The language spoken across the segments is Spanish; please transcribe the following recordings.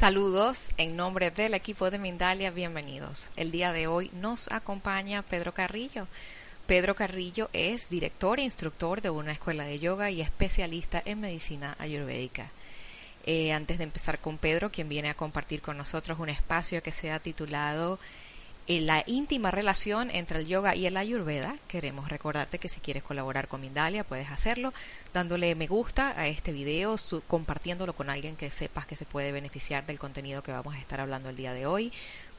Saludos en nombre del equipo de Mindalia, bienvenidos. El día de hoy nos acompaña Pedro Carrillo. Pedro Carrillo es director e instructor de una escuela de yoga y especialista en medicina ayurvédica. Eh, antes de empezar con Pedro, quien viene a compartir con nosotros un espacio que se ha titulado la íntima relación entre el yoga y el ayurveda. Queremos recordarte que si quieres colaborar con Mindalia puedes hacerlo dándole me gusta a este video, compartiéndolo con alguien que sepas que se puede beneficiar del contenido que vamos a estar hablando el día de hoy.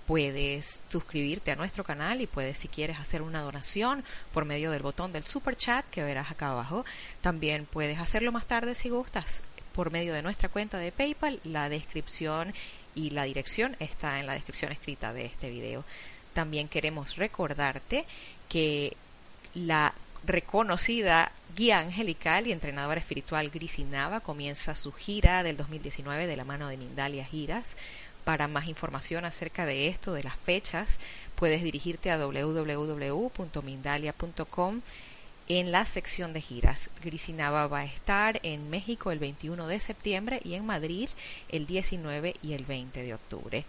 Puedes suscribirte a nuestro canal y puedes si quieres hacer una donación por medio del botón del super chat que verás acá abajo. También puedes hacerlo más tarde si gustas por medio de nuestra cuenta de PayPal. La descripción y la dirección está en la descripción escrita de este video. También queremos recordarte que la reconocida guía angelical y entrenadora espiritual Grisinava comienza su gira del 2019 de la mano de Mindalia Giras. Para más información acerca de esto, de las fechas, puedes dirigirte a www.mindalia.com en la sección de giras. Grisinava va a estar en México el 21 de septiembre y en Madrid el 19 y el 20 de octubre.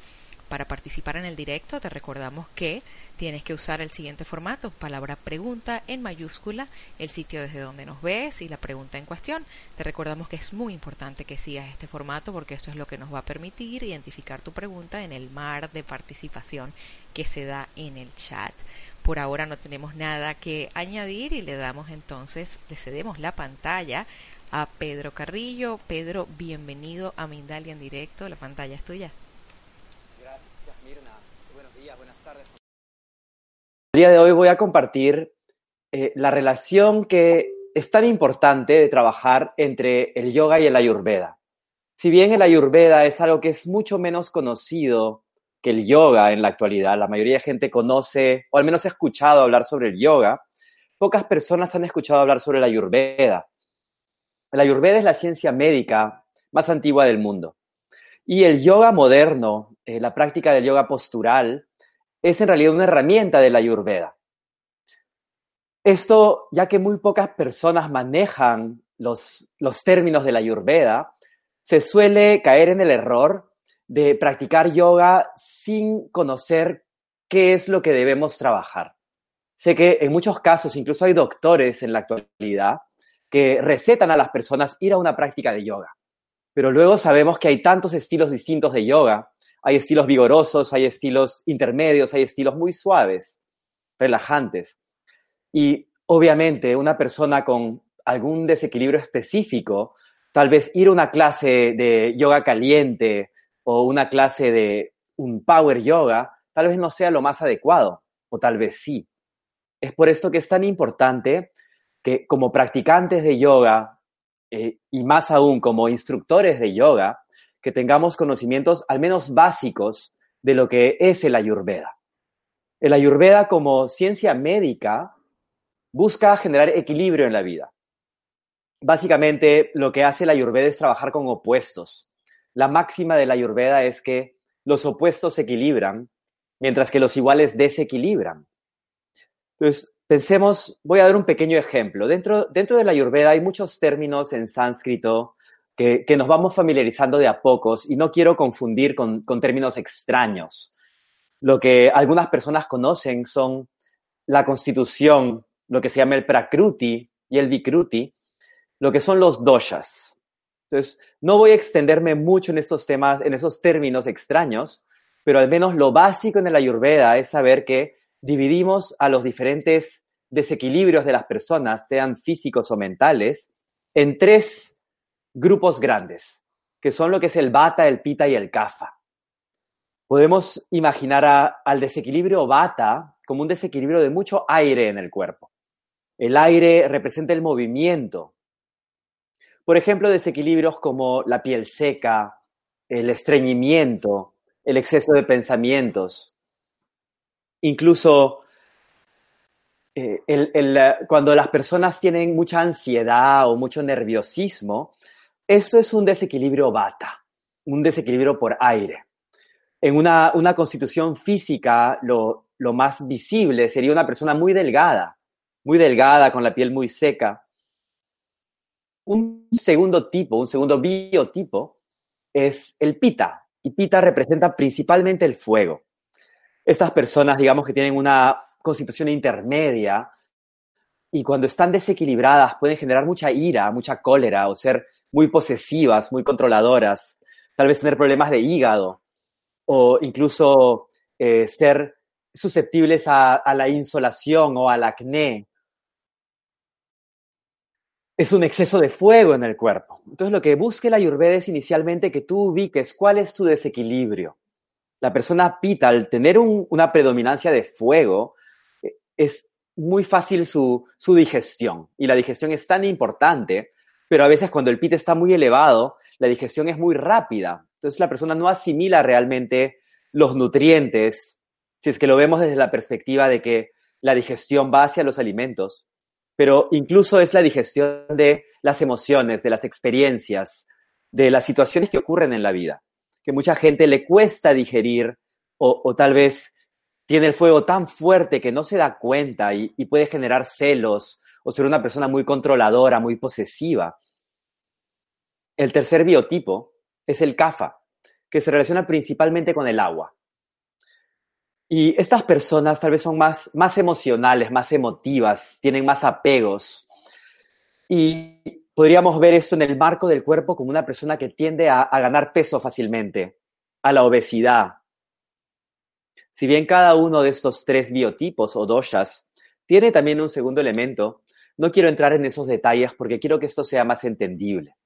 Para participar en el directo te recordamos que tienes que usar el siguiente formato, palabra pregunta en mayúscula, el sitio desde donde nos ves y la pregunta en cuestión. Te recordamos que es muy importante que sigas este formato porque esto es lo que nos va a permitir identificar tu pregunta en el mar de participación que se da en el chat. Por ahora no tenemos nada que añadir y le damos entonces, le cedemos la pantalla a Pedro Carrillo. Pedro, bienvenido a Mindalia en directo, la pantalla es tuya. El día de hoy voy a compartir eh, la relación que es tan importante de trabajar entre el yoga y el ayurveda. Si bien el ayurveda es algo que es mucho menos conocido que el yoga en la actualidad, la mayoría de gente conoce o al menos ha escuchado hablar sobre el yoga, pocas personas han escuchado hablar sobre el ayurveda. El ayurveda es la ciencia médica más antigua del mundo. Y el yoga moderno, eh, la práctica del yoga postural, es en realidad una herramienta de la Ayurveda. Esto, ya que muy pocas personas manejan los, los términos de la Ayurveda, se suele caer en el error de practicar yoga sin conocer qué es lo que debemos trabajar. Sé que en muchos casos, incluso hay doctores en la actualidad que recetan a las personas ir a una práctica de yoga. Pero luego sabemos que hay tantos estilos distintos de yoga hay estilos vigorosos, hay estilos intermedios, hay estilos muy suaves, relajantes. Y obviamente una persona con algún desequilibrio específico, tal vez ir a una clase de yoga caliente o una clase de un power yoga, tal vez no sea lo más adecuado, o tal vez sí. Es por esto que es tan importante que como practicantes de yoga, eh, y más aún como instructores de yoga, que tengamos conocimientos al menos básicos de lo que es el ayurveda. El ayurveda como ciencia médica busca generar equilibrio en la vida. Básicamente lo que hace el ayurveda es trabajar con opuestos. La máxima de la ayurveda es que los opuestos se equilibran, mientras que los iguales desequilibran. Entonces, pensemos, voy a dar un pequeño ejemplo. Dentro, dentro de la ayurveda hay muchos términos en sánscrito que, nos vamos familiarizando de a pocos y no quiero confundir con, términos extraños. Lo que algunas personas conocen son la constitución, lo que se llama el prakruti y el vikruti, lo que son los doshas. Entonces, no voy a extenderme mucho en estos temas, en esos términos extraños, pero al menos lo básico en el ayurveda es saber que dividimos a los diferentes desequilibrios de las personas, sean físicos o mentales, en tres grupos grandes, que son lo que es el bata, el pita y el kafa. Podemos imaginar al desequilibrio bata como un desequilibrio de mucho aire en el cuerpo. El aire representa el movimiento. Por ejemplo, desequilibrios como la piel seca, el estreñimiento, el exceso de pensamientos. Incluso eh, cuando las personas tienen mucha ansiedad o mucho nerviosismo, eso es un desequilibrio bata, un desequilibrio por aire. En una, constitución física, lo, lo más visible sería una persona muy delgada, muy delgada, con la piel muy seca. Un segundo tipo, un segundo biotipo, es el pita. Y pita representa principalmente el fuego. Estas personas, digamos que tienen una constitución intermedia y cuando están desequilibradas pueden generar mucha ira, mucha cólera o ser muy posesivas, muy controladoras, tal vez tener problemas de hígado o incluso eh, ser susceptibles a, a, la insolación o al acné es un exceso de fuego en el cuerpo. Entonces, lo que busque la Ayurveda es inicialmente que tú ubiques cuál es tu desequilibrio. La persona pita, al tener una predominancia de fuego, eh, es muy fácil su, su, digestión. Y la digestión es tan importante, pero a veces cuando el pita está muy elevado, la digestión es muy rápida. Entonces, la persona no asimila realmente los nutrientes, si es que lo vemos desde la perspectiva de que la digestión va hacia los alimentos pero incluso es la digestión de las emociones, de las experiencias, de las situaciones que ocurren en la vida, que mucha gente le cuesta digerir o, tal vez tiene el fuego tan fuerte que no se da cuenta y, y puede generar celos o ser una persona muy controladora, muy posesiva. El tercer biotipo es el CAFA, que se relaciona principalmente con el agua. Y estas personas tal vez son más, más emocionales, más emotivas, tienen más apegos. Y podríamos ver esto en el marco del cuerpo como una persona que tiende a, ganar peso fácilmente, a la obesidad. Si bien cada uno de estos tres biotipos o doshas tiene también un segundo elemento, no quiero entrar en esos detalles porque quiero que esto sea más entendible.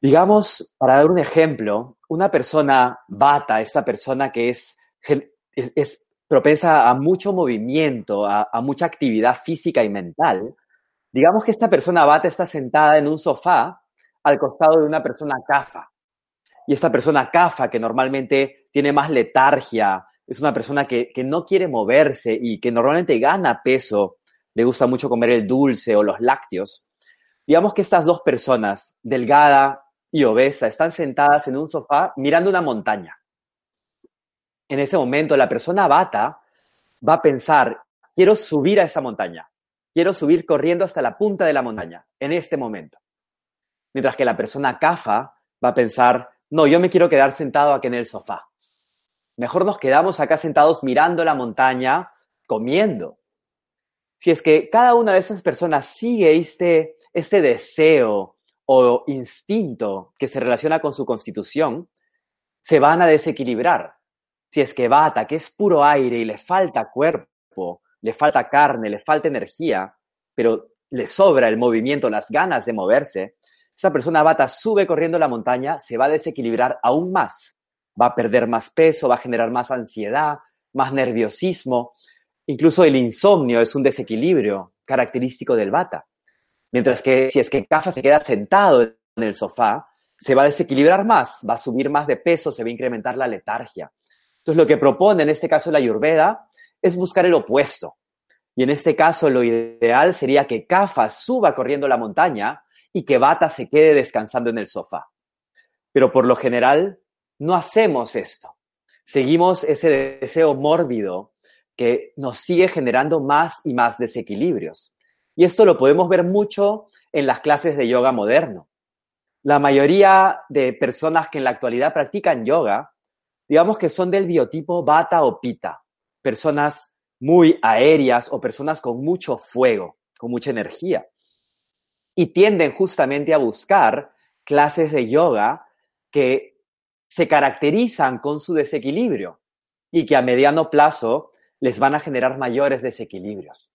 Digamos, para dar un ejemplo, una persona bata, esa persona que es es, propensa a mucho movimiento, a, mucha actividad física y mental, digamos que esta persona bata está sentada en un sofá al costado de una persona cafa. Y esta persona cafa, que normalmente tiene más letargia, es una persona que, que, no quiere moverse y que normalmente gana peso, le gusta mucho comer el dulce o los lácteos. Digamos que estas dos personas, delgada y obesa, están sentadas en un sofá mirando una montaña en ese momento la persona bata va a pensar, quiero subir a esa montaña, quiero subir corriendo hasta la punta de la montaña, en este momento. Mientras que la persona cafa va a pensar, no, yo me quiero quedar sentado aquí en el sofá. Mejor nos quedamos acá sentados mirando la montaña, comiendo. Si es que cada una de esas personas sigue este, este deseo o instinto que se relaciona con su constitución, se van a desequilibrar si es que bata, que es puro aire y le falta cuerpo, le falta carne, le falta energía, pero le sobra el movimiento, las ganas de moverse, esa persona bata sube corriendo la montaña, se va a desequilibrar aún más, va a perder más peso, va a generar más ansiedad, más nerviosismo, incluso el insomnio es un desequilibrio característico del bata. Mientras que si es que Kafa se queda sentado en el sofá, se va a desequilibrar más, va a subir más de peso, se va a incrementar la letargia. Entonces, lo que propone en este caso la Ayurveda es buscar el opuesto. Y en este caso, lo ideal sería que Kafa suba corriendo la montaña y que Bata se quede descansando en el sofá. Pero por lo general, no hacemos esto. Seguimos ese deseo mórbido que nos sigue generando más y más desequilibrios. Y esto lo podemos ver mucho en las clases de yoga moderno. La mayoría de personas que en la actualidad practican yoga digamos que son del biotipo bata o pita, personas muy aéreas o personas con mucho fuego, con mucha energía. Y tienden justamente a buscar clases de yoga que se caracterizan con su desequilibrio y que a mediano plazo les van a generar mayores desequilibrios.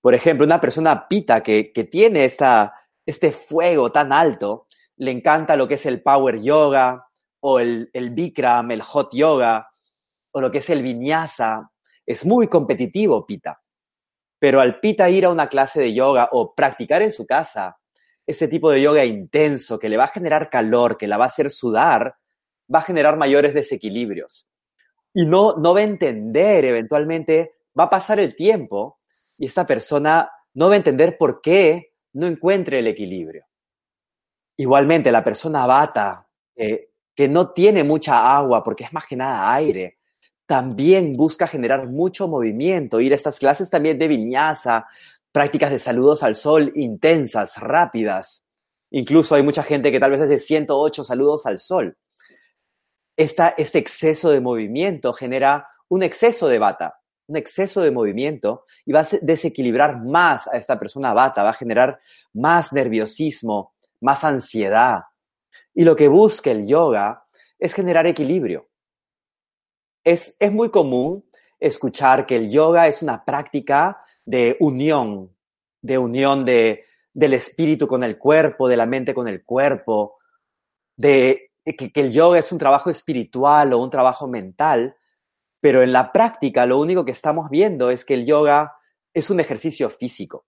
Por ejemplo, una persona pita que, que tiene esta, este fuego tan alto, le encanta lo que es el power yoga o el, el Bikram, el hot yoga o lo que es el vinyasa. Es muy competitivo, pita. Pero al pita ir a una clase de yoga o practicar en su casa ese tipo de yoga intenso que le va a generar calor, que la va a hacer sudar, va a generar mayores desequilibrios. Y no, no va a entender eventualmente, va a pasar el tiempo y esta persona no va a entender por qué no encuentre el equilibrio. Igualmente, la persona bata, eh, que no tiene mucha agua porque es más que nada aire, también busca generar mucho movimiento, ir a estas clases también de viñasa, prácticas de saludos al sol intensas, rápidas. Incluso hay mucha gente que tal vez hace 108 saludos al sol. Esta, este exceso de movimiento genera un exceso de bata, un exceso de movimiento y va a desequilibrar más a esta persona bata, va a generar más nerviosismo, más ansiedad. Y lo que busca el yoga es generar equilibrio. Es, es muy común escuchar que el yoga es una práctica de unión, de unión de, del espíritu con el cuerpo, de la mente con el cuerpo, de que, que, el yoga es un trabajo espiritual o un trabajo mental, pero en la práctica lo único que estamos viendo es que el yoga es un ejercicio físico.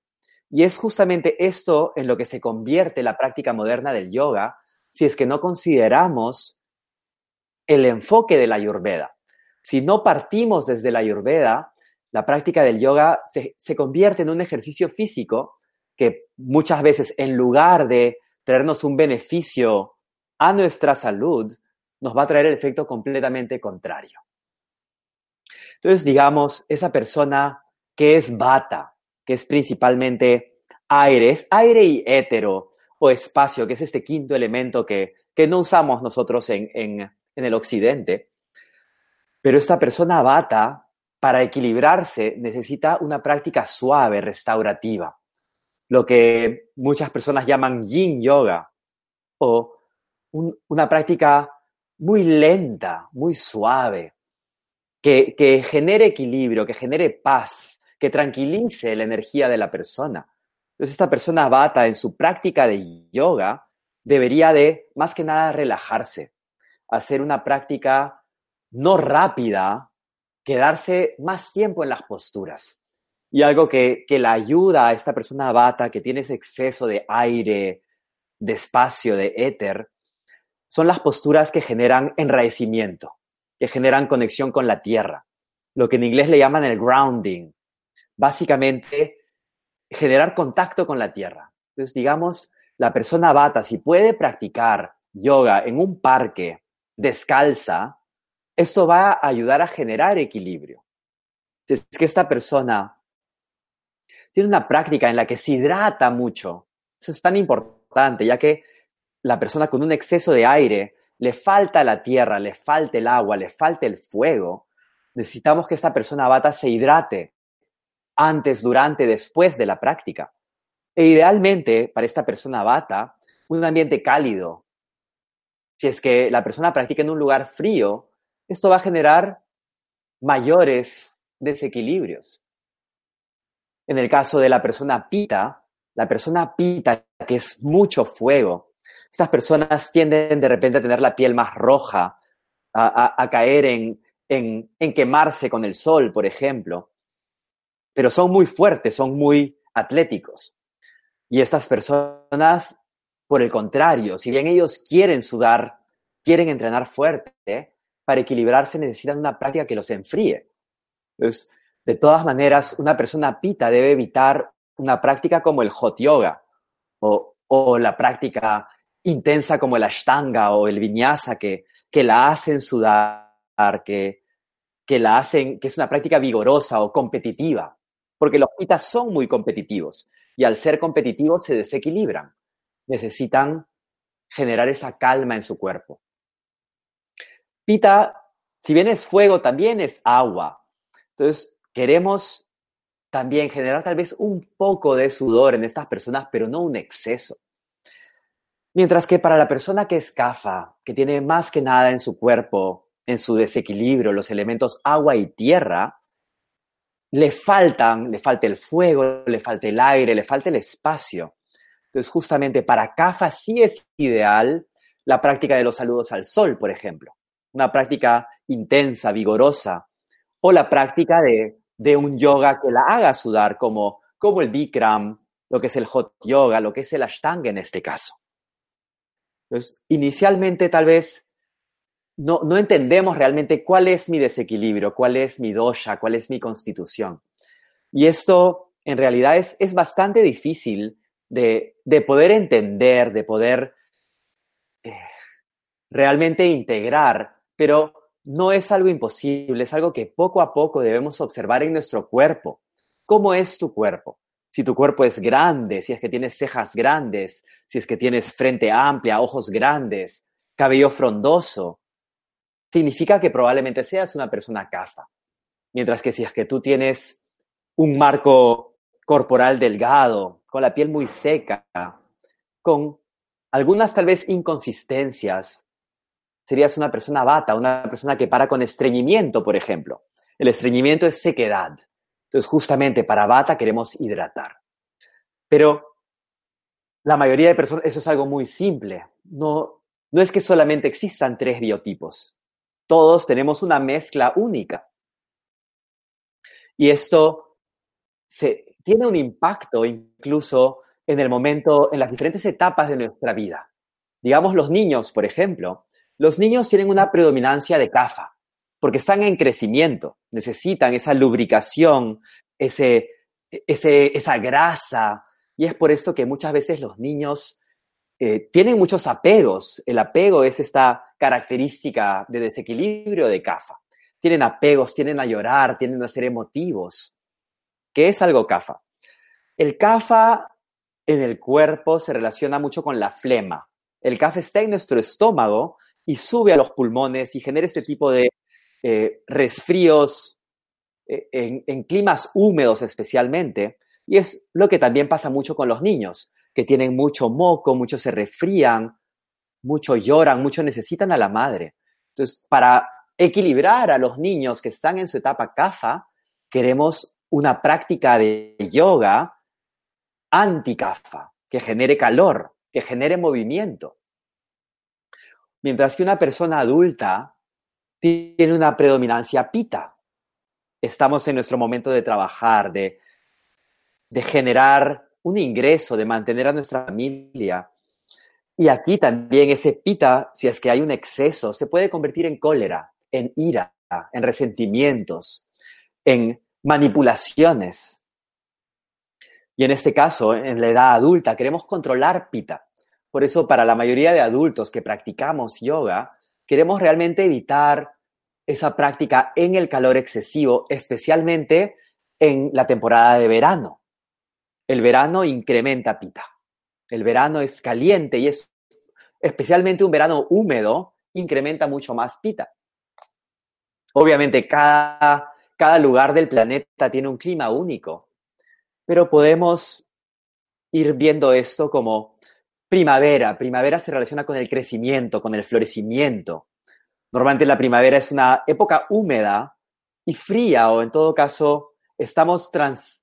Y es justamente esto en lo que se convierte la práctica moderna del yoga si es que no consideramos el enfoque de la ayurveda. Si no partimos desde la ayurveda, la práctica del yoga se, se, convierte en un ejercicio físico que muchas veces en lugar de traernos un beneficio a nuestra salud, nos va a traer el efecto completamente contrario. Entonces, digamos, esa persona que es bata, que es principalmente aire, es aire y étero o espacio, que es este quinto elemento que, que no usamos nosotros en, en, el occidente, pero esta persona bata para equilibrarse necesita una práctica suave, restaurativa, lo que muchas personas llaman yin yoga, o un, una práctica muy lenta, muy suave, que, que genere equilibrio, que genere paz, que tranquilice la energía de la persona. Entonces esta persona bata en su práctica de yoga debería de, más que nada, relajarse, hacer una práctica no rápida, quedarse más tiempo en las posturas. Y algo que, que la ayuda a esta persona bata que tiene ese exceso de aire, de espacio, de éter, son las posturas que generan enraecimiento, que generan conexión con la tierra, lo que en inglés le llaman el grounding. Básicamente, generar contacto con la tierra. Entonces, digamos, la persona bata, si puede practicar yoga en un parque descalza, esto va a ayudar a generar equilibrio. Si es que esta persona tiene una práctica en la que se hidrata mucho, eso es tan importante, ya que la persona con un exceso de aire le falta la tierra, le falta el agua, le falta el fuego. Necesitamos que esta persona bata se hidrate antes, durante, después de la práctica. E idealmente, para esta persona bata, un ambiente cálido. Si es que la persona practica en un lugar frío, esto va a generar mayores desequilibrios. En el caso de la persona pita, la persona pita, que es mucho fuego, estas personas tienden de repente a tener la piel más roja, a, caer en, en quemarse con el sol, por ejemplo, pero son muy fuertes, son muy atléticos. Y estas personas, por el contrario, si bien ellos quieren sudar, quieren entrenar fuerte, para equilibrarse necesitan una práctica que los enfríe. Entonces, de todas maneras, una persona pita debe evitar una práctica como el hot yoga o, la práctica intensa como el ashtanga o el vinyasa que, la hacen sudar, que la hacen, que es una práctica vigorosa o competitiva, porque los pitas son muy competitivos y al ser competitivos se desequilibran. Necesitan generar esa calma en su cuerpo. Pita, si bien es fuego, también es agua. Entonces, queremos también generar tal vez un poco de sudor en estas personas, pero no un exceso. Mientras que para la persona que es cafa, que tiene más que nada en su cuerpo, en su desequilibrio, los elementos agua y tierra, le faltan, le falta el fuego, le falta el aire, le falta el espacio. Entonces, justamente para CAFA sí es ideal la práctica de los saludos al sol, por ejemplo. Una práctica intensa, vigorosa. O la práctica de, de un yoga que la haga sudar, como, como el Bikram, lo que es el hot yoga, lo que es el ashtanga en este caso. Entonces, inicialmente tal vez no, no entendemos realmente cuál es mi desequilibrio, cuál es mi dosha, cuál es mi constitución. Y esto en realidad es, es bastante difícil de, de, poder entender, de poder eh, realmente integrar, pero no es algo imposible, es algo que poco a poco debemos observar en nuestro cuerpo. ¿Cómo es tu cuerpo? Si tu cuerpo es grande, si es que tienes cejas grandes, si es que tienes frente amplia, ojos grandes, cabello frondoso, significa que probablemente seas una persona cafa. Mientras que si es que tú tienes un marco corporal delgado, con la piel muy seca, con algunas tal vez inconsistencias, serías una persona bata, una persona que para con estreñimiento, por ejemplo. El estreñimiento es sequedad. Entonces, justamente para bata queremos hidratar. Pero la mayoría de personas, eso es algo muy simple. No, no es que solamente existan tres biotipos todos tenemos una mezcla única. Y esto tiene un impacto incluso en el momento, en las diferentes etapas de nuestra vida. Digamos los niños, por ejemplo. Los niños tienen una predominancia de CAFA, porque están en crecimiento, necesitan esa lubricación, ese, ese, esa grasa, y es por esto que muchas veces los niños eh, tienen muchos apegos. El apego es esta característica de desequilibrio de CAFA. Tienen apegos, tienen a llorar, tienen a ser emotivos. ¿Qué es algo CAFA? El CAFA en el cuerpo se relaciona mucho con la flema. El CAFA está en nuestro estómago y sube a los pulmones y genera este tipo de eh, resfríos eh, en, en climas húmedos especialmente. Y es lo que también pasa mucho con los niños, que tienen mucho moco, muchos se resfrían, mucho lloran, mucho necesitan a la madre. Entonces, para equilibrar a los niños que están en su etapa CAFA, queremos una práctica de yoga anti-CAFA, que genere calor, que genere movimiento. Mientras que una persona adulta tiene una predominancia pita. Estamos en nuestro momento de trabajar, de, de generar un ingreso, de mantener a nuestra familia, y aquí también ese pita, si es que hay un exceso, se puede convertir en cólera, en ira, en resentimientos, en manipulaciones. Y en este caso, en la edad adulta, queremos controlar pita. Por eso, para la mayoría de adultos que practicamos yoga, queremos realmente evitar esa práctica en el calor excesivo, especialmente en la temporada de verano. El verano incrementa pita. El verano es caliente y es especialmente un verano húmedo, incrementa mucho más pita. Obviamente cada, cada lugar del planeta tiene un clima único, pero podemos ir viendo esto como primavera. Primavera se relaciona con el crecimiento, con el florecimiento. Normalmente la primavera es una época húmeda y fría, o en todo caso, estamos, trans,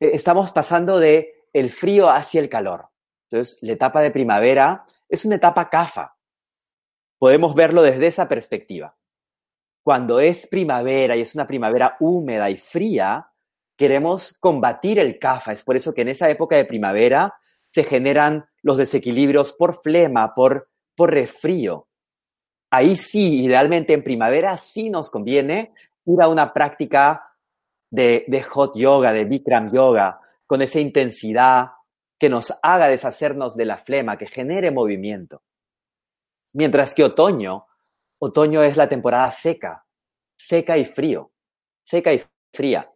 eh, estamos pasando de el frío hacia el calor. Entonces, la etapa de primavera es una etapa CAFA. Podemos verlo desde esa perspectiva. Cuando es primavera y es una primavera húmeda y fría, queremos combatir el CAFA. Es por eso que en esa época de primavera se generan los desequilibrios por flema, por, por resfrío. Ahí sí, idealmente en primavera sí nos conviene ir a una práctica de, de hot yoga, de Bikram yoga, con esa intensidad, que nos haga deshacernos de la flema, que genere movimiento. Mientras que otoño, otoño es la temporada seca, seca y frío, seca y fría.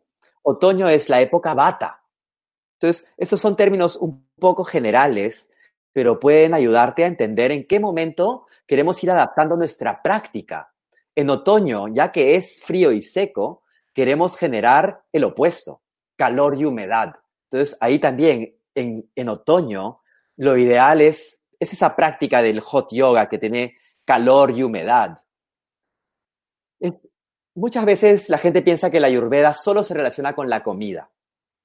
Otoño es la época bata. Entonces, estos son términos un poco generales, pero pueden ayudarte a entender en qué momento queremos ir adaptando nuestra práctica. En otoño, ya que es frío y seco, queremos generar el opuesto, calor y humedad. Entonces, ahí también en, otoño, lo ideal es, es esa práctica del hot yoga que tiene calor y humedad. muchas veces la gente piensa que la ayurveda solo se relaciona con la comida,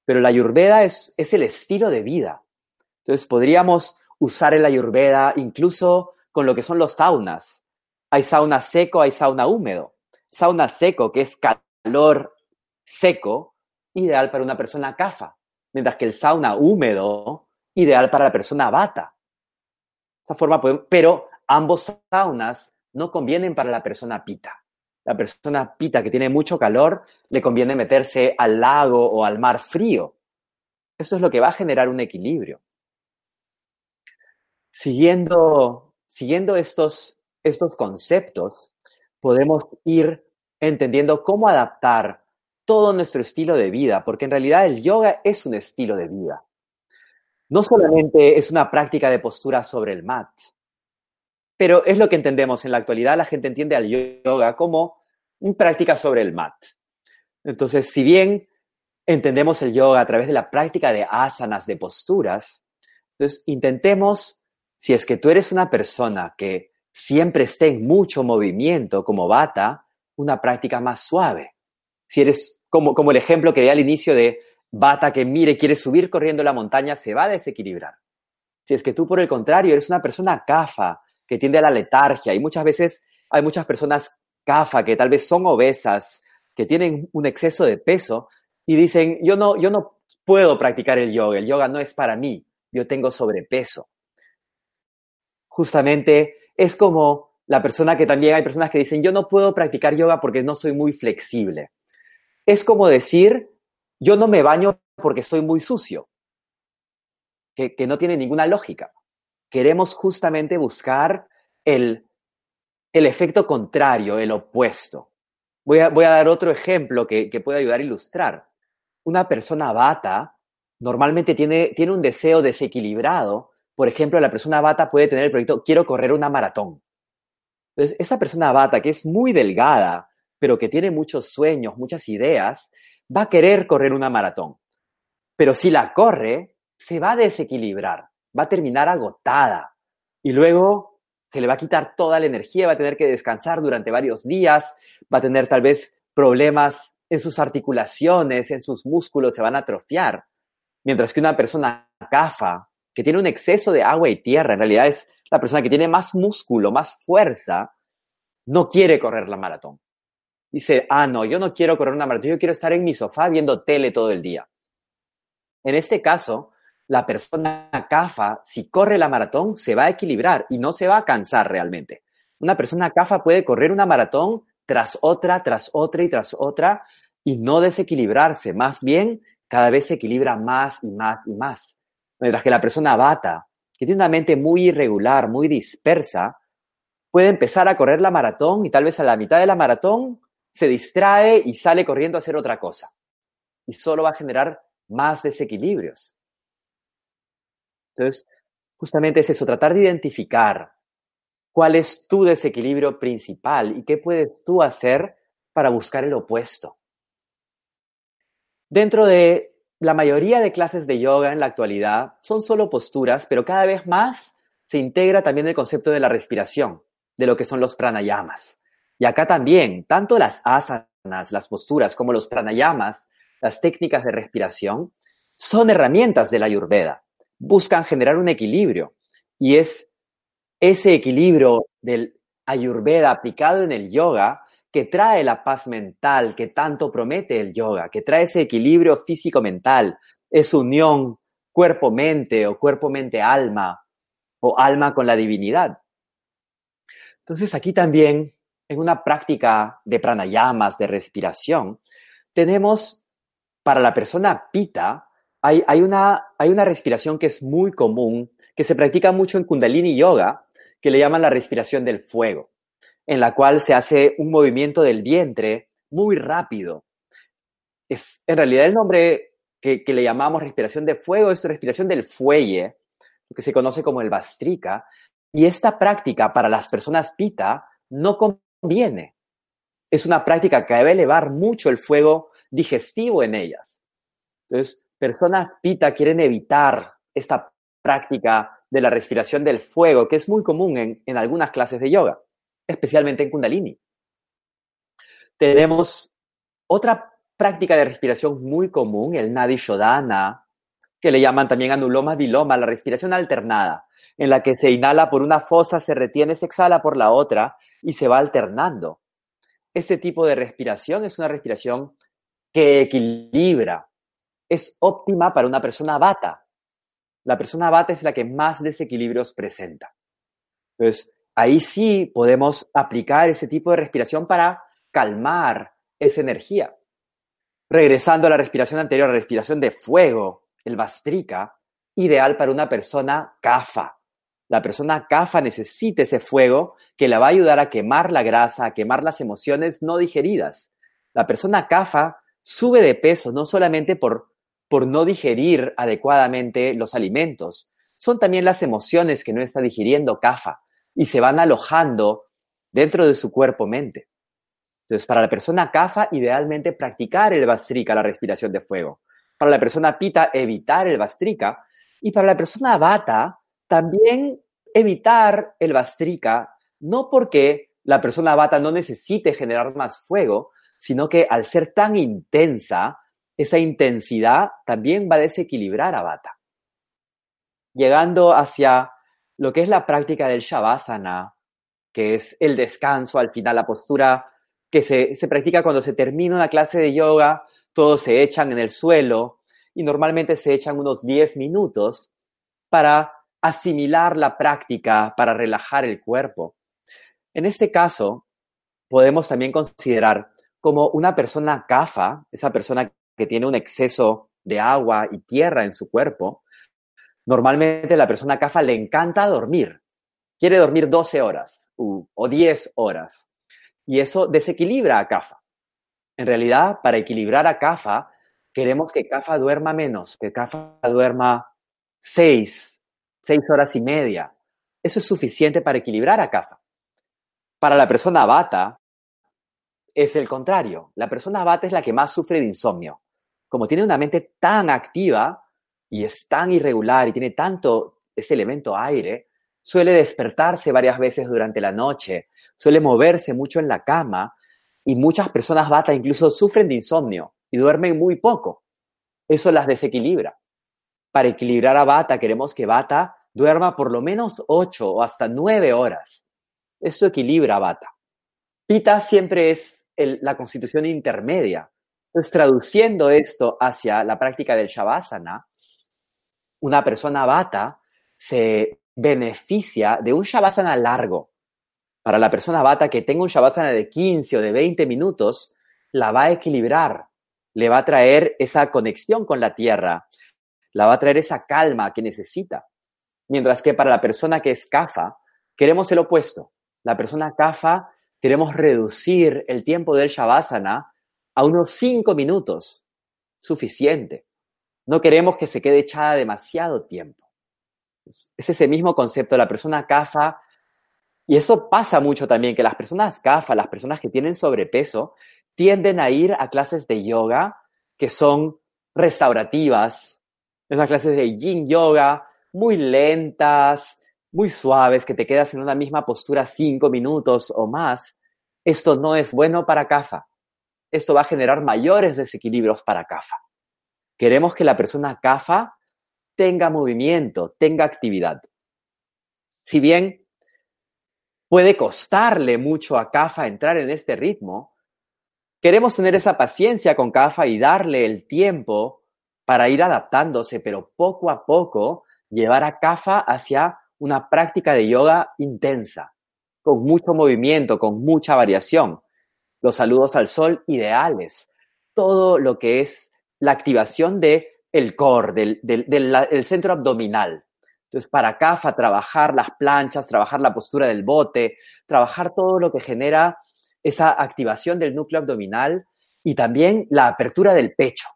pero la ayurveda es, es el estilo de vida. Entonces podríamos usar el ayurveda incluso con lo que son los saunas. Hay sauna seco, hay sauna húmedo. Sauna seco, que es calor seco, ideal para una persona kafa, mientras que el sauna húmedo, ideal para la persona bata. Esa forma, pero ambos saunas no convienen para la persona pita. La persona pita que tiene mucho calor le conviene meterse al lago o al mar frío. Eso es lo que va a generar un equilibrio. Siguiendo, siguiendo estos, estos conceptos, podemos ir entendiendo cómo adaptar todo nuestro estilo de vida, porque en realidad el yoga es un estilo de vida. No solamente es una práctica de postura sobre el mat, pero es lo que entendemos en la actualidad. La gente entiende al yoga como una práctica sobre el mat. Entonces, si bien entendemos el yoga a través de la práctica de asanas, de posturas, entonces intentemos, si es que tú eres una persona que siempre esté en mucho movimiento como bata, una práctica más suave. Si eres como, el ejemplo que di al inicio de bata que mire, quiere subir corriendo la montaña, se va a desequilibrar. Si es que tú, por el contrario, eres una persona cafa, que tiende a la letargia. Y muchas veces hay muchas personas CAFA que tal vez son obesas, que tienen un exceso de peso y dicen, yo no, yo no puedo practicar el yoga, el yoga no es para mí, yo tengo sobrepeso. Justamente es como la persona que también hay personas que dicen, yo no puedo practicar yoga porque no soy muy flexible. Es como decir, yo no me baño porque estoy muy sucio, que, no tiene ninguna lógica queremos justamente buscar el, el efecto contrario, el opuesto. Voy a, voy a dar otro ejemplo que, que, puede ayudar a ilustrar. Una persona bata normalmente tiene, tiene un deseo desequilibrado. Por ejemplo, la persona bata puede tener el proyecto, quiero correr una maratón. Entonces, esa persona bata que es muy delgada, pero que tiene muchos sueños, muchas ideas, va a querer correr una maratón. Pero si la corre, se va a desequilibrar va a terminar agotada y luego se le va a quitar toda la energía, va a tener que descansar durante varios días, va a tener tal vez problemas en sus articulaciones, en sus músculos, se van a atrofiar. Mientras que una persona CAFA, que tiene un exceso de agua y tierra, en realidad es la persona que tiene más músculo, más fuerza, no quiere correr la maratón. Dice, ah, no, yo no quiero correr una maratón, yo quiero estar en mi sofá viendo tele todo el día. En este caso, la persona CAFA, si corre la maratón, se va a equilibrar y no se va a cansar realmente. Una persona CAFA puede correr una maratón tras otra, tras otra y tras otra y no desequilibrarse. Más bien, cada vez se equilibra más y más y más. Mientras que la persona bata, que tiene una mente muy irregular, muy dispersa, puede empezar a correr la maratón y tal vez a la mitad de la maratón se distrae y sale corriendo a hacer otra cosa. Y solo va a generar más desequilibrios. Entonces, justamente es eso, tratar de identificar cuál es tu desequilibrio principal y qué puedes tú hacer para buscar el opuesto. Dentro de la mayoría de clases de yoga en la actualidad son solo posturas, pero cada vez más se integra también el concepto de la respiración, de lo que son los pranayamas. Y acá también, tanto las asanas, las posturas, como los pranayamas, las técnicas de respiración, son herramientas de la ayurveda buscan generar un equilibrio y es ese equilibrio del ayurveda aplicado en el yoga que trae la paz mental que tanto promete el yoga, que trae ese equilibrio físico-mental, esa unión cuerpo-mente o cuerpo-mente-alma o alma con la divinidad. Entonces aquí también, en una práctica de pranayamas, de respiración, tenemos para la persona pita hay, una, hay una respiración que es muy común, que se practica mucho en Kundalini Yoga, que le llaman la respiración del fuego, en la cual se hace un movimiento del vientre muy rápido. Es, en realidad el nombre que, que le llamamos respiración de fuego es respiración del fuelle, lo que se conoce como el bastrika, y esta práctica para las personas pita no conviene. Es una práctica que debe elevar mucho el fuego digestivo en ellas. Entonces, personas pita quieren evitar esta práctica de la respiración del fuego, que es muy común en, algunas clases de yoga, especialmente en Kundalini. tenemos otra práctica de respiración muy común, el Nadi Shodhana, que le llaman también anuloma viloma, la respiración alternada, en la que se inhala por una fosa, se retiene, se exhala por la otra y se va alternando. Este tipo de respiración es una respiración que equilibra, es óptima para una persona bata. La persona bata es la que más desequilibrios presenta. Entonces, ahí sí podemos aplicar ese tipo de respiración para calmar esa energía. Regresando a la respiración anterior, respiración de fuego, el bastrika, ideal para una persona kafa. La persona kafa necesita ese fuego que le va a ayudar a quemar la grasa, a quemar las emociones no digeridas. La persona kafa sube de peso no solamente por, por no digerir adecuadamente los alimentos, son también las emociones que no está digiriendo kafa y se van alojando dentro de su cuerpo-mente. Entonces, para la persona kafa, idealmente practicar el bastrika, la respiración de fuego. Para la persona pita, evitar el bastrika. Y para la persona vata, también evitar el bastrika, no porque la persona vata no necesite generar más fuego, sino que al ser tan intensa, esa intensidad también va a desequilibrar a vata. Llegando hacia lo que es la práctica del shavasana, que es el descanso al final, la postura que se, se practica cuando se termina una clase de yoga, todos se echan en el suelo y normalmente se echan unos 10 minutos para asimilar la práctica, para relajar el cuerpo. En este caso, podemos también considerar como una persona kafa, esa persona que tiene un exceso de agua y tierra en su cuerpo, normalmente la persona kafa le encanta dormir. Quiere dormir 12 horas o 10 horas y eso desequilibra a CAFA. En realidad, para equilibrar a CAFA, queremos que CAFA duerma menos, que CAFA duerma seis, seis horas y media. Eso es suficiente para equilibrar a CAFA. Para la persona bata, es el contrario. La persona bata es la que más sufre de insomnio. Como tiene una mente tan activa y es tan irregular y tiene tanto ese elemento aire, suele despertarse varias veces durante la noche, suele moverse mucho en la cama y muchas personas bata incluso sufren de insomnio y duermen muy poco. Eso las desequilibra. Para equilibrar a bata queremos que bata duerma por lo menos 8 o hasta 9 horas. Eso equilibra a bata. Pita siempre es la constitución intermedia. Entonces, traduciendo esto hacia la práctica del Shavasana, una persona bata se beneficia de un Shavasana largo, para la persona bata que tenga un Shavasana de 15 o de 20 minutos, la va a equilibrar, le va a traer esa conexión con la tierra, la va a traer esa calma que necesita. Mientras que para la persona que es kafa, queremos el opuesto. La persona kafa queremos reducir el tiempo del Shavasana a unos 5 minutos, suficiente. No queremos que se quede echada demasiado tiempo. Es ese mismo concepto. La persona kafa y eso pasa mucho también, que las personas GAFA, las personas que tienen sobrepeso, tienden a ir a clases de yoga que son restaurativas, esas clases de yin yoga muy lentas, muy suaves, que te quedas en una misma postura cinco minutos o más. Esto no es bueno para CAFA. Esto va a generar mayores desequilibrios para CAFA. Queremos que la persona CAFA tenga movimiento, tenga actividad. Si bien puede costarle mucho a CAFA entrar en este ritmo, queremos tener esa paciencia con CAFA y darle el tiempo para ir adaptándose, pero poco a poco llevar a CAFA hacia una práctica de yoga intensa, con mucho movimiento, con mucha variación. Los saludos al sol ideales, todo lo que es la activación de el core, del, del centro abdominal. Entonces, para CAFA, trabajar las planchas, trabajar la postura del bote, trabajar todo lo que genera esa activación del núcleo abdominal y también la apertura del pecho.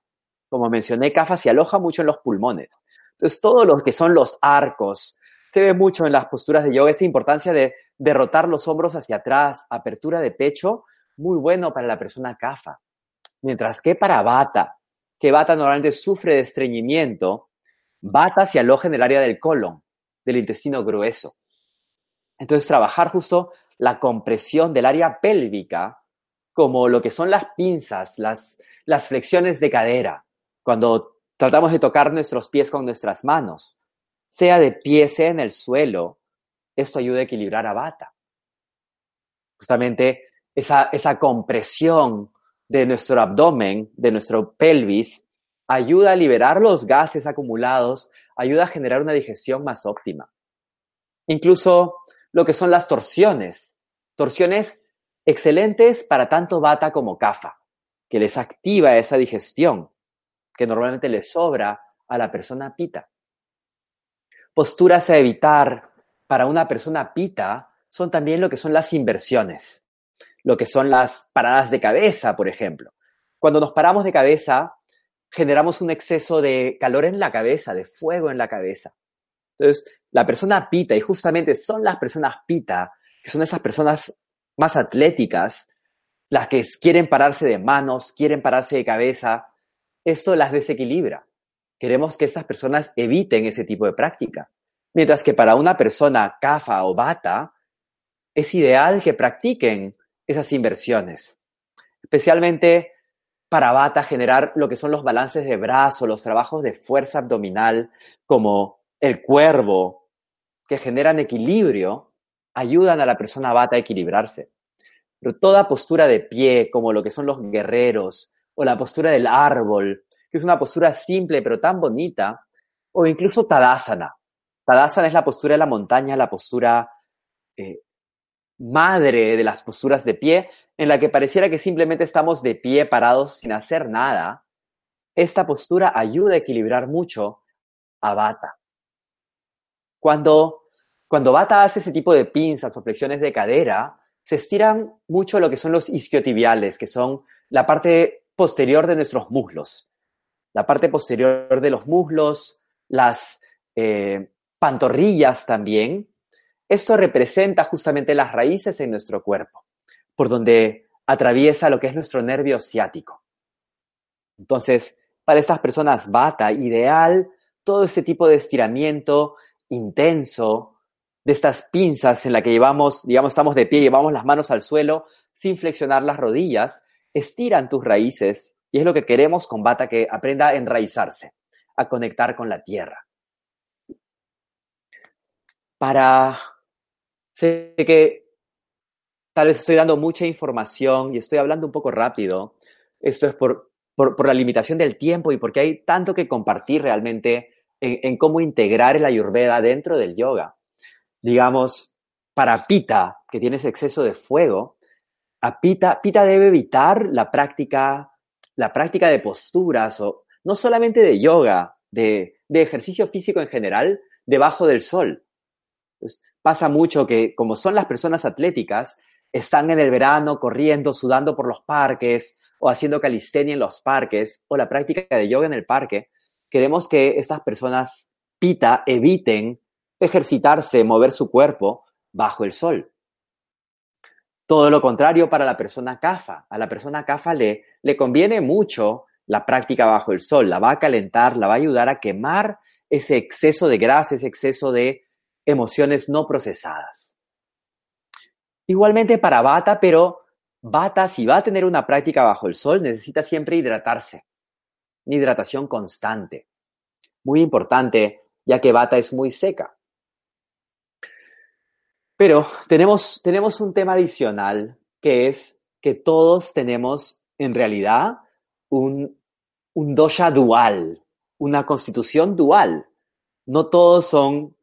Como mencioné, CAFA se aloja mucho en los pulmones. Entonces, todo lo que son los arcos, se ve mucho en las posturas de yoga esa importancia de derrotar los hombros hacia atrás, apertura de pecho, muy bueno para la persona CAFA. Mientras que para Bata, que Bata normalmente sufre de estreñimiento, Bata se aloja en el área del colon, del intestino grueso. Entonces, trabajar justo la compresión del área pélvica como lo que son las pinzas, las, las flexiones de cadera, cuando tratamos de tocar nuestros pies con nuestras manos, sea de pie, sea en el suelo, esto ayuda a equilibrar a bata. Justamente esa, esa compresión de nuestro abdomen, de nuestro pelvis, ayuda a liberar los gases acumulados, ayuda a generar una digestión más óptima. Incluso lo que son las torsiones. Torsiones excelentes para tanto bata como cafa, que les activa esa digestión que normalmente le sobra a la persona pita. Posturas a evitar para una persona pita son también lo que son las inversiones, lo que son las paradas de cabeza, por ejemplo. Cuando nos paramos de cabeza, generamos un exceso de calor en la cabeza, de fuego en la cabeza. Entonces, la persona pita, y justamente son las personas pita, que son esas personas más atléticas, las que quieren pararse de manos, quieren pararse de cabeza, esto las desequilibra. Queremos que estas personas eviten ese tipo de práctica. Mientras que para una persona CAFA o BATA, es ideal que practiquen esas inversiones. Especialmente para Bata generar lo que son los balances de brazo, los trabajos de fuerza abdominal, como el cuervo, que generan equilibrio, ayudan a la persona Bata a equilibrarse. Pero toda postura de pie, como lo que son los guerreros, o la postura del árbol, que es una postura simple pero tan bonita, o incluso Tadasana. Tadasana es la postura de la montaña, la postura eh, madre de las posturas de pie, en la que pareciera que simplemente estamos de pie parados sin hacer nada. Esta postura ayuda a equilibrar mucho a Bata. Cuando, cuando Bata hace ese tipo de pinzas o flexiones de cadera, se estiran mucho lo que son los isquiotibiales, que son la parte posterior de nuestros muslos. La parte posterior de los muslos, las eh, pantorrillas también. Esto representa justamente las raíces en nuestro cuerpo, por donde atraviesa lo que es nuestro nervio ciático. Entonces, para estas personas bata, ideal todo este tipo de estiramiento intenso, de estas pinzas en la que llevamos, digamos, estamos de pie, llevamos las manos al suelo sin flexionar las rodillas, estiran tus raíces y es lo que queremos con bata, que aprenda a enraizarse, a conectar con la tierra. Para... Sé que tal vez estoy dando mucha información y estoy hablando un poco rápido. Esto es por, por, la limitación del tiempo y porque hay tanto que compartir realmente en, cómo integrar el ayurveda dentro del yoga. Digamos, para Pita, que tiene ese exceso de fuego, Pita, Pita debe evitar la práctica, la práctica de posturas o no solamente de yoga, de, de ejercicio físico en general, debajo del sol. Pasa mucho que como son las personas atléticas, están en el verano corriendo, sudando por los parques o haciendo calistenia en los parques o la práctica de yoga en el parque. Queremos que estas personas pita eviten ejercitarse, mover su cuerpo bajo el sol. Todo lo contrario para la persona CAFA. A la persona CAFA le, le conviene mucho la práctica bajo el sol, la va a calentar, la va a ayudar a quemar ese exceso de grasa, ese exceso de emociones no procesadas. Igualmente para Bata, pero Bata, si va a tener una práctica bajo el sol, necesita siempre hidratarse. Una hidratación constante. Muy importante, ya que Bata es muy seca. Pero tenemos, tenemos un tema adicional, que es que todos tenemos en realidad un, un dosha dual, una constitución dual. No todos son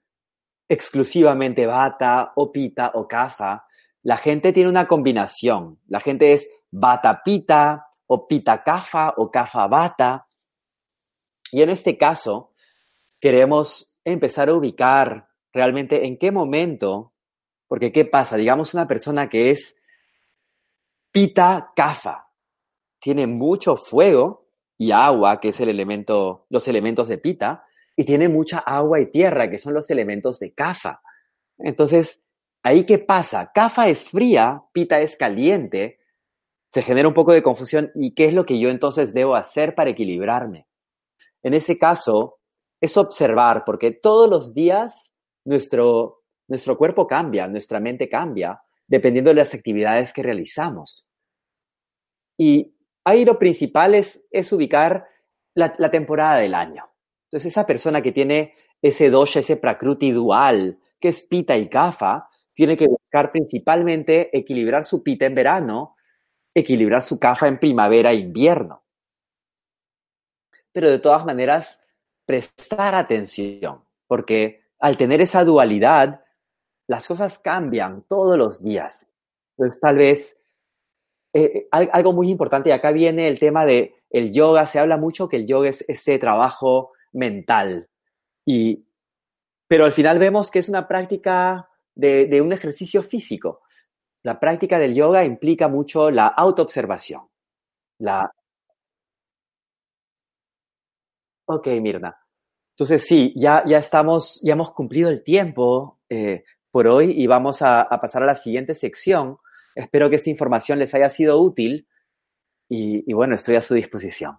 exclusivamente bata o pita o kafa. La gente tiene una combinación. La gente es bata pita o pita kafa o kafa bata. Y en este caso, queremos empezar a ubicar realmente en qué momento, porque ¿qué pasa? Digamos una persona que es pita kafa, tiene mucho fuego y agua, que es el elemento, los elementos de pita, y tiene mucha agua y tierra, que son los elementos de Kafa. Entonces, ¿ahí qué pasa? Kafa es fría, Pita es caliente, se genera un poco de confusión y qué es lo que yo entonces debo hacer para equilibrarme. En ese caso, es observar, porque todos los días nuestro, nuestro cuerpo cambia, nuestra mente cambia, dependiendo de las actividades que realizamos. Y ahí lo principal es, ubicar la, la, temporada del año. Entonces, esa persona que tiene ese dosha, ese prakruti dual, que es pita y kafa, tiene que buscar principalmente equilibrar su pita en verano, equilibrar su kafa en primavera e invierno. Pero de todas maneras, prestar atención, porque al tener esa dualidad, las cosas cambian todos los días. Entonces, tal vez eh, algo muy importante, y acá viene el tema de el yoga, se habla mucho que el yoga es ese trabajo mental, y, pero al final vemos que es una práctica de, de un ejercicio físico. La práctica del yoga implica mucho la autoobservación. La... Ok, Mirna. Entonces sí, ya, ya estamos, ya hemos cumplido el tiempo eh, por hoy y vamos a, pasar a la siguiente sección. Espero que esta información les haya sido útil y, y bueno, estoy a su disposición.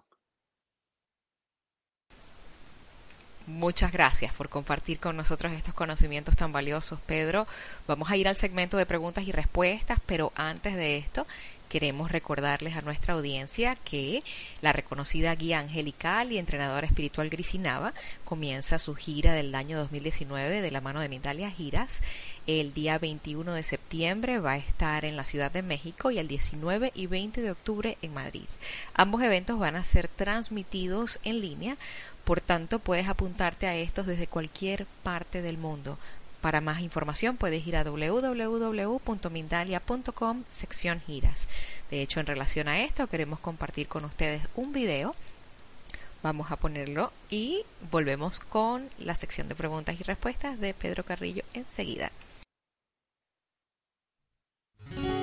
Muchas gracias por compartir con nosotros estos conocimientos tan valiosos, Pedro. Vamos a ir al segmento de preguntas y respuestas, pero antes de esto queremos recordarles a nuestra audiencia que la reconocida guía angelical y entrenadora espiritual Grisinava comienza su gira del año 2019 de la mano de Mindalia Giras. El día 21 de septiembre va a estar en la Ciudad de México y el 19 y 20 de octubre en Madrid. Ambos eventos van a ser transmitidos en línea por tanto, puedes apuntarte a estos desde cualquier parte del mundo. Para más información puedes ir a www.mindalia.com sección giras. De hecho, en relación a esto, queremos compartir con ustedes un video. Vamos a ponerlo y volvemos con la sección de preguntas y respuestas de Pedro Carrillo enseguida.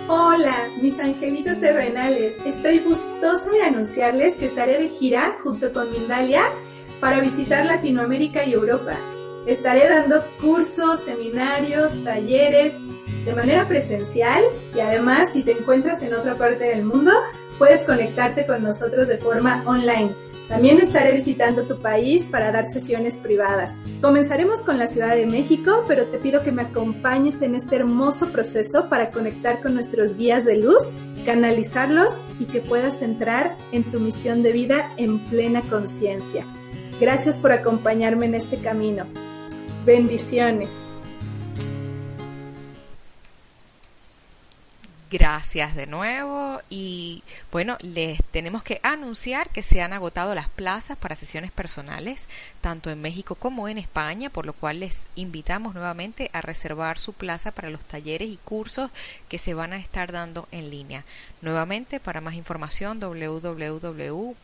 Hola, mis angelitos terrenales. Estoy gustosa de anunciarles que estaré de gira junto con Mindalia para visitar Latinoamérica y Europa. Estaré dando cursos, seminarios, talleres de manera presencial y además si te encuentras en otra parte del mundo, puedes conectarte con nosotros de forma online. También estaré visitando tu país para dar sesiones privadas. Comenzaremos con la Ciudad de México, pero te pido que me acompañes en este hermoso proceso para conectar con nuestros guías de luz, canalizarlos y que puedas entrar en tu misión de vida en plena conciencia. Gracias por acompañarme en este camino. Bendiciones. Gracias de nuevo y bueno, les tenemos que anunciar que se han agotado las plazas para sesiones personales, tanto en México como en España, por lo cual les invitamos nuevamente a reservar su plaza para los talleres y cursos que se van a estar dando en línea. Nuevamente, para más información, www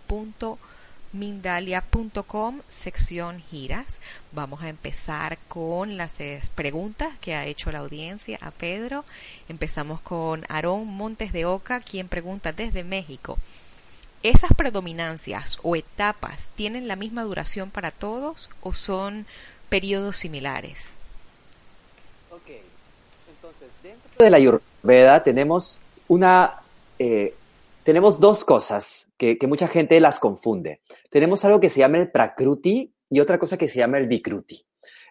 Mindalia.com, sección giras. Vamos a empezar con las preguntas que ha hecho la audiencia a Pedro. Empezamos con Aarón Montes de Oca, quien pregunta desde México. ¿Esas predominancias o etapas tienen la misma duración para todos o son periodos similares? Ok, entonces dentro de la Ayurveda tenemos una eh, tenemos dos cosas que, mucha gente las confunde. Tenemos algo que se llama el Prakruti y otra cosa que se llama el Vikruti.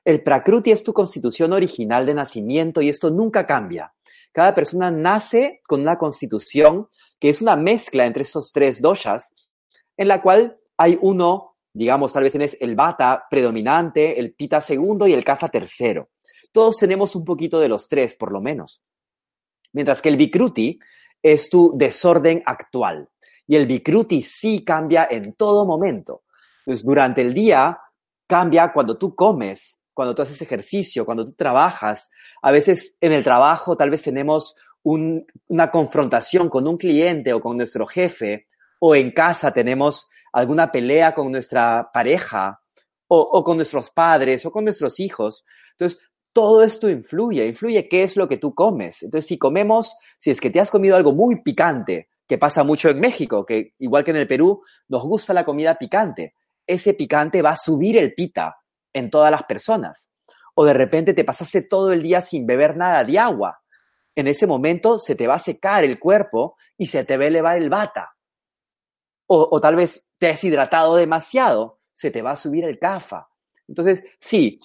El Prakruti es tu constitución original de nacimiento y esto nunca cambia. Cada persona nace con una constitución que es una mezcla entre esos tres doshas, en la cual hay uno, digamos, tal vez tienes el Vata predominante, el Pita segundo y el Kapha tercero. Todos tenemos un poquito de los tres, por lo menos. Mientras que el Vikruti es tu desorden actual. Y el Vikruti sí cambia en todo momento. Pues durante el día cambia cuando tú comes, cuando tú haces ejercicio, cuando tú trabajas. A veces en el trabajo tal vez tenemos un, una confrontación con un cliente o con nuestro jefe, o en casa tenemos alguna pelea con nuestra pareja, o, o con nuestros padres, o con nuestros hijos. Entonces, todo esto influye, influye qué es lo que tú comes. Entonces, si comemos, si es que te has comido algo muy picante, que pasa mucho en México, que igual que en el Perú, nos gusta la comida picante, ese picante va a subir el pita en todas las personas. O de repente te pasaste todo el día sin beber nada de agua. En ese momento se te va a secar el cuerpo y se te va a elevar el bata. O, o tal vez te has hidratado demasiado, se te va a subir el cafa. Entonces, sí,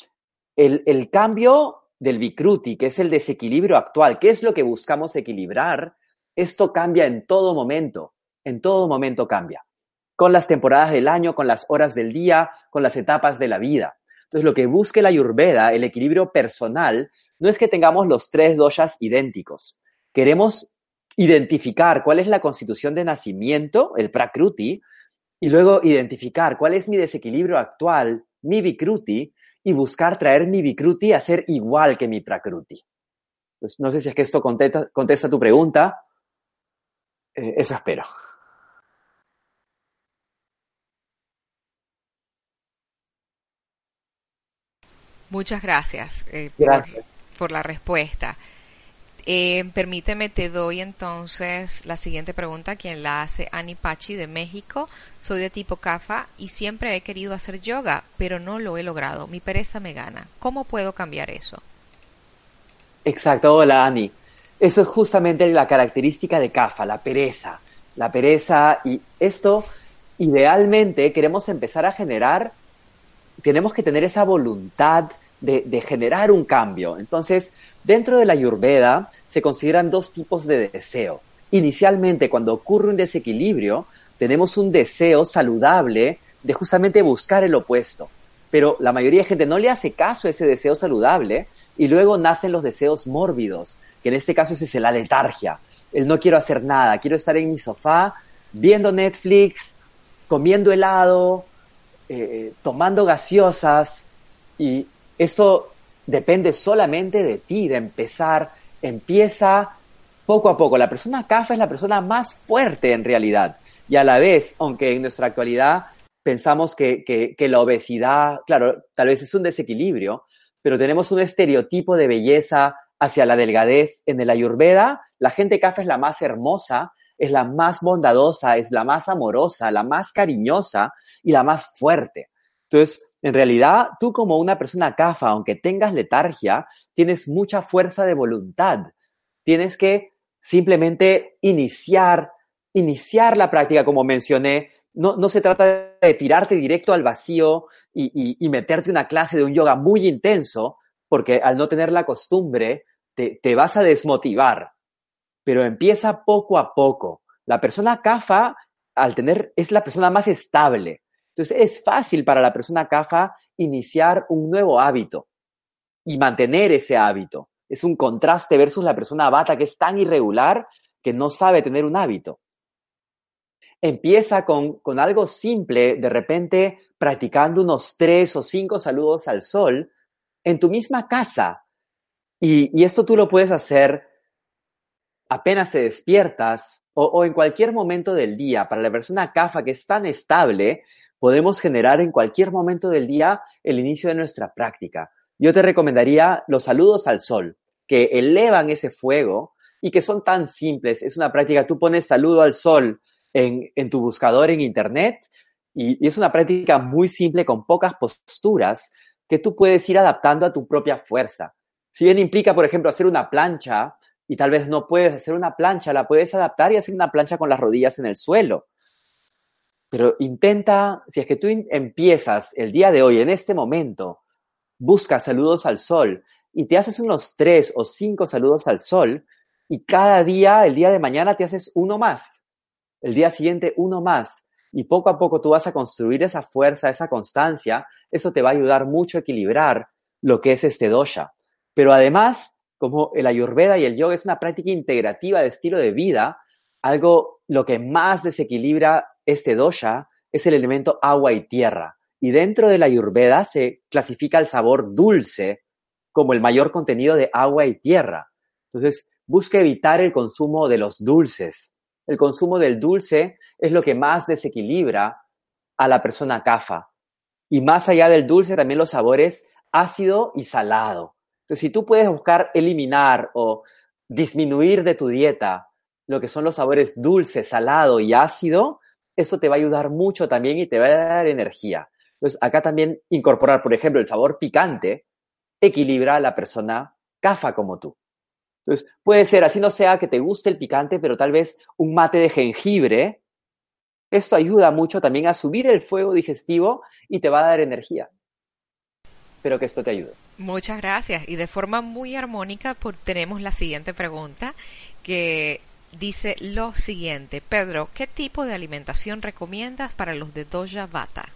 el, cambio del Vikruti, que es el desequilibrio actual, ¿qué es lo que buscamos equilibrar? Esto cambia en todo momento. en todo momento cambia, con las temporadas del año, con las horas del día, con las etapas de la vida. Entonces, lo que busque la Ayurveda, el equilibrio personal, no es que tengamos los tres doshas idénticos. Queremos identificar cuál es la constitución de nacimiento, el prakruti, y luego identificar cuál es mi desequilibrio actual, mi vikruti, y buscar traer mi vikruti a ser igual que mi prakruti. Pues no sé si es que esto contesta, tu pregunta. Eh, eso espero. Muchas gracias, eh, gracias. Por, la respuesta. Eh, permíteme, te doy entonces la siguiente pregunta, quien la hace Ani Pachi de México. Soy de tipo CAFA y siempre he querido hacer yoga, pero no lo he logrado. Mi pereza me gana. ¿Cómo puedo cambiar eso? Exacto, hola Ani. Eso es justamente la característica de CAFA, la pereza. La pereza y esto, idealmente, queremos empezar a generar, tenemos que tener esa voluntad de, de generar un cambio. Entonces, dentro de la Ayurveda se consideran dos tipos de deseo. Inicialmente, cuando ocurre un desequilibrio, tenemos un deseo saludable de justamente buscar el opuesto. Pero la mayoría de gente no le hace caso a ese deseo saludable y luego nacen los deseos mórbidos, que en este caso es la letargia. El no quiero hacer nada, quiero estar en mi sofá viendo Netflix, comiendo helado, eh, tomando gaseosas y eso depende solamente de ti, de empezar, empieza poco a poco. La persona CAFA es la persona más fuerte en realidad y a la vez, aunque en nuestra actualidad pensamos que, que la obesidad, claro, tal vez es un desequilibrio, pero tenemos un estereotipo de belleza hacia la delgadez. En el Ayurveda, la gente kafa es la más hermosa, es la más bondadosa, es la más amorosa, la más cariñosa y la más fuerte. Entonces, en realidad, tú como una persona kafa, aunque tengas letargia, tienes mucha fuerza de voluntad. Tienes que simplemente iniciar, iniciar la práctica, como mencioné, no, se trata de tirarte directo al vacío y, meterte una clase de un yoga muy intenso, porque al no tener la costumbre, te, te vas a desmotivar. Pero empieza poco a poco. La persona CAFA, al tener, es la persona más estable. Entonces, es fácil para la persona CAFA iniciar un nuevo hábito y mantener ese hábito. Es un contraste versus la persona bata que es tan irregular que no sabe tener un hábito empieza con, algo simple, de repente practicando unos tres o cinco saludos al sol en tu misma casa. Y, esto tú lo puedes hacer apenas te despiertas o, en cualquier momento del día. Para la persona CAFA que es tan estable, podemos generar en cualquier momento del día el inicio de nuestra práctica. Yo te recomendaría los saludos al sol, que elevan ese fuego y que son tan simples. Es una práctica, tú pones saludo al sol en, tu buscador en Internet y, es una práctica muy simple con pocas posturas que tú puedes ir adaptando a tu propia fuerza. Si bien implica, por ejemplo, hacer una plancha y tal vez no puedes hacer una plancha, la puedes adaptar y hacer una plancha con las rodillas en el suelo. Pero intenta, si es que tú empiezas el día de hoy, en este momento, busca saludos al sol y te haces unos tres o cinco saludos al sol y cada día, el día de mañana, te haces uno más el día siguiente uno más, y poco a poco tú vas a construir esa fuerza, esa constancia, eso te va a ayudar mucho a equilibrar lo que es este dosha. Pero además, como el ayurveda y el yoga es una práctica integrativa de estilo de vida, algo lo que más desequilibra este dosha es el elemento agua y tierra. Y dentro de la ayurveda se clasifica el sabor dulce como el mayor contenido de agua y tierra. Entonces, busca evitar el consumo de los dulces, el consumo del dulce es lo que más desequilibra a la persona CAFA. Y más allá del dulce, también los sabores ácido y salado. Entonces, si tú puedes buscar eliminar o disminuir de tu dieta lo que son los sabores dulce, salado y ácido, eso te va a ayudar mucho también y te va a dar energía. Entonces, acá también incorporar, por ejemplo, el sabor picante equilibra a la persona CAFA como tú. Entonces, puede ser, así no sea que te guste el picante, pero tal vez un mate de jengibre. Esto ayuda mucho también a subir el fuego digestivo y te va a dar energía. Espero que esto te ayude. Muchas gracias. Y de forma muy armónica, tenemos la siguiente pregunta, que dice lo siguiente. Pedro, ¿qué tipo de alimentación recomiendas para los de Doja Vata?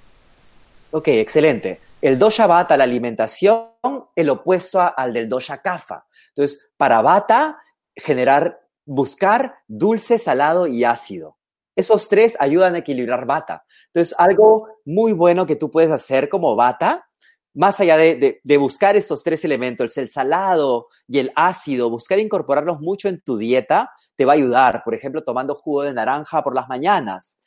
Ok, excelente. El Dosha Vata, la alimentación, el opuesto al del Dosha Kapha. Entonces, para Vata, generar, buscar dulce, salado y ácido. Esos tres ayudan a equilibrar Vata. Entonces, algo muy bueno que tú puedes hacer como Vata, más allá de, buscar estos tres elementos, el salado y el ácido, buscar incorporarlos mucho en tu dieta, te va a ayudar. Por ejemplo, tomando jugo de naranja por las mañanas,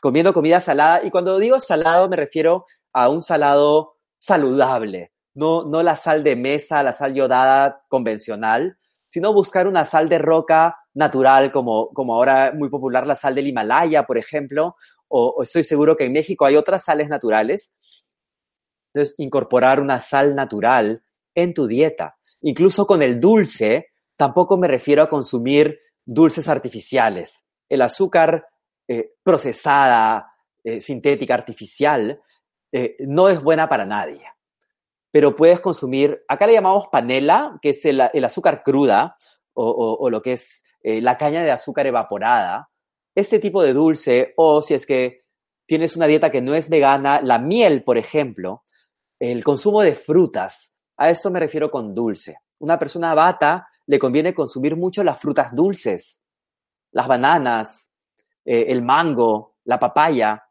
comiendo comida salada. Y cuando digo salado me refiero a un salado saludable, no, la sal de mesa, la sal yodada convencional, sino buscar una sal de roca natural, como ahora muy popular la sal del Himalaya, por ejemplo, o, estoy seguro que en México hay otras sales naturales. Entonces, incorporar una sal natural en tu dieta. Incluso con el dulce, tampoco me refiero a consumir dulces artificiales. El azúcar eh, procesada, eh, sintética, artificial, eh, no es buena para nadie. Pero puedes consumir, acá le llamamos panela, que es el, azúcar cruda, o, lo que es la caña de azúcar evaporada. Este tipo de dulce, o si es que tienes una dieta que no es vegana, la miel, por ejemplo, el consumo de frutas, a esto me refiero con dulce. Una persona bata le conviene consumir mucho las frutas dulces, las bananas, eh, el mango, la papaya.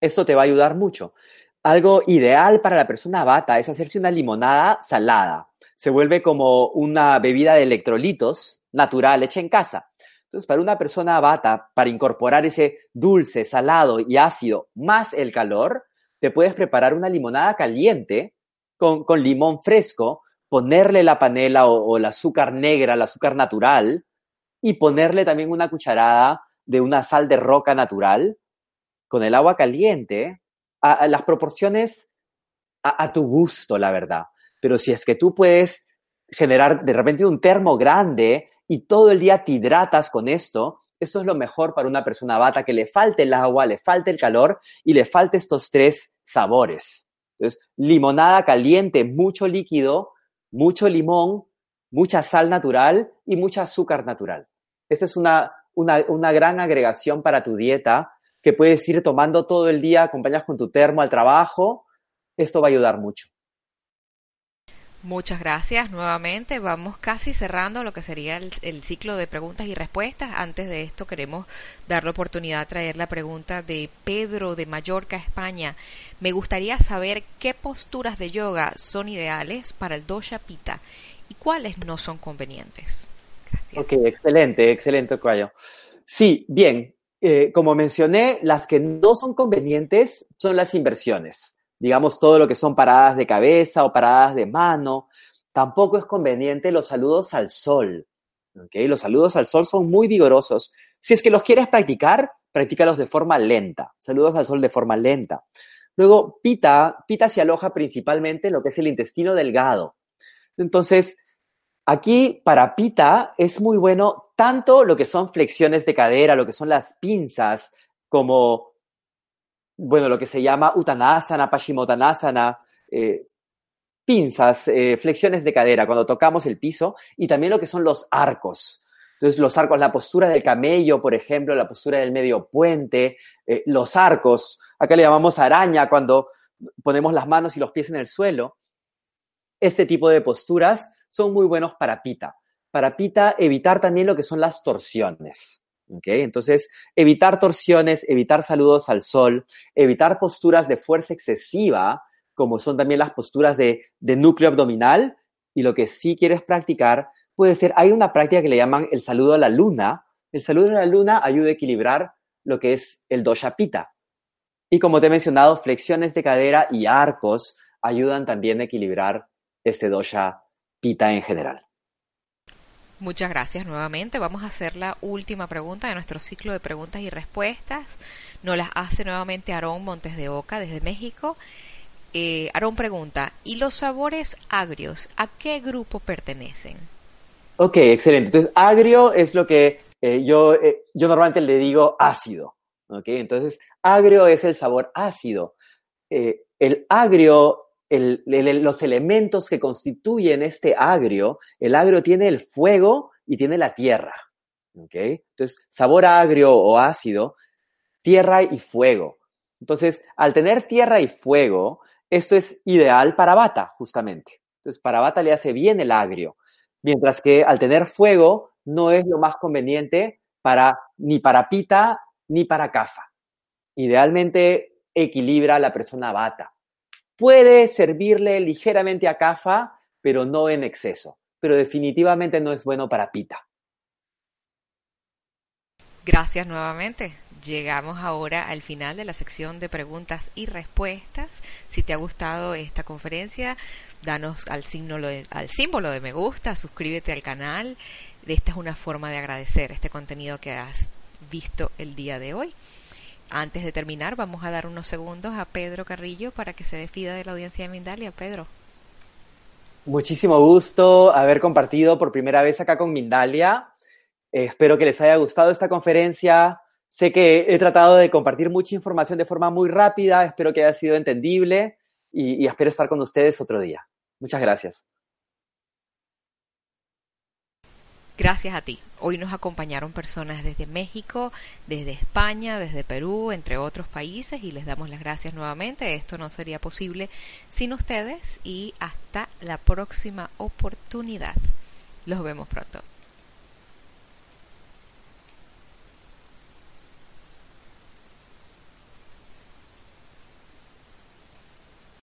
Esto te va a ayudar mucho. Algo ideal para la persona bata es hacerse una limonada salada. Se vuelve como una bebida de electrolitos natural hecha en casa. Entonces, para una persona bata, para incorporar ese dulce, salado y ácido más el calor, te puedes preparar una limonada caliente con, limón fresco, ponerle la panela o, el azúcar negra, el azúcar natural, y ponerle también una cucharada de una sal de roca natural con el agua caliente, a, las proporciones a, tu gusto, la verdad. Pero si es que tú puedes generar de repente un termo grande y todo el día te hidratas con esto, esto es lo mejor para una persona bata, que le falte el agua, le falte el calor y le falte estos tres sabores. Entonces, limonada caliente, mucho líquido, mucho limón, mucha sal natural y mucha azúcar natural. Esa es una una, gran agregación para tu dieta que puedes ir tomando todo el día, acompañas con tu termo al trabajo. Esto va a ayudar mucho. Muchas gracias nuevamente. Vamos casi cerrando lo que sería el, ciclo de preguntas y respuestas. Antes de esto queremos dar la oportunidad de traer la pregunta de Pedro de Mallorca, España. Me gustaría saber qué posturas de yoga son ideales para el dosha pita y cuáles no son convenientes. Ok, excelente, excelente, Cuayo. Sí, bien. Eh, como mencioné, las que no son convenientes son las inversiones. Digamos, todo lo que son paradas de cabeza o paradas de mano. Tampoco es conveniente los saludos al sol. Okay, los saludos al sol son muy vigorosos. Si es que los quieres practicar, practícalos de forma lenta. Saludos al sol de forma lenta. Luego, pita, pita se aloja principalmente en lo que es el intestino delgado. Entonces, Aquí para pita es muy bueno tanto lo que son flexiones de cadera, lo que son las pinzas, como, bueno, lo que se llama Uttanasana, Paschimottanasana, eh, pinzas, eh, flexiones de cadera cuando tocamos el piso, y también lo que son los arcos. Entonces, los arcos, la postura del camello, por ejemplo, la postura del medio puente, eh, los arcos, acá le llamamos araña cuando ponemos las manos y los pies en el suelo. Este tipo de posturas son muy buenos para pita. Para pita, evitar también lo que son las torsiones. ¿Okay? Entonces, evitar torsiones, evitar saludos al sol, evitar posturas de fuerza excesiva, como son también las posturas de, de núcleo abdominal. Y lo que sí quieres practicar puede ser, hay una práctica que le llaman el saludo a la luna. El saludo a la luna ayuda a equilibrar lo que es el dosha pita. Y como te he mencionado, flexiones de cadera y arcos ayudan también a equilibrar este dosha pita en general. Muchas gracias nuevamente. Vamos a hacer la última pregunta de nuestro ciclo de preguntas y respuestas. Nos las hace nuevamente Aarón Montes de Oca desde México. Eh, Aarón pregunta, ¿y los sabores agrios a qué grupo pertenecen? Ok, excelente. Entonces, agrio es lo que eh, yo, eh, yo normalmente le digo ácido. Ok, entonces, agrio es el sabor ácido. Eh, el agrio los elementos que constituyen este agrio, el agrio tiene el fuego y tiene la tierra. Entonces, sabor agrio o ácido, tierra y fuego. Entonces, al tener tierra y fuego, esto es ideal para bata, justamente. Entonces, para bata le hace bien el agrio, mientras que al tener fuego no es lo más conveniente para ni para pita ni para cafa. Idealmente equilibra la persona bata. Puede servirle ligeramente a cafa, pero no en exceso. Pero definitivamente no es bueno para pita. Gracias nuevamente. Llegamos ahora al final de la sección de preguntas y respuestas. Si te ha gustado esta conferencia, danos al, al símbolo de me gusta, suscríbete al canal. Esta es una forma de agradecer este contenido que has visto el día de hoy. Antes de terminar, vamos a dar unos segundos a Pedro Carrillo para que se despida de la audiencia de Mindalia. Pedro. Muchísimo gusto haber compartido por primera vez acá con Mindalia. Eh, espero que les haya gustado esta conferencia. Sé que he tratado de compartir mucha información de forma muy rápida. Espero que haya sido entendible y espero estar con ustedes otro día. Muchas gracias. Gracias a ti. Hoy nos acompañaron personas desde México, desde España, desde Perú, entre otros países y les damos las gracias nuevamente. Esto no sería posible sin ustedes y hasta la próxima oportunidad. Los vemos pronto.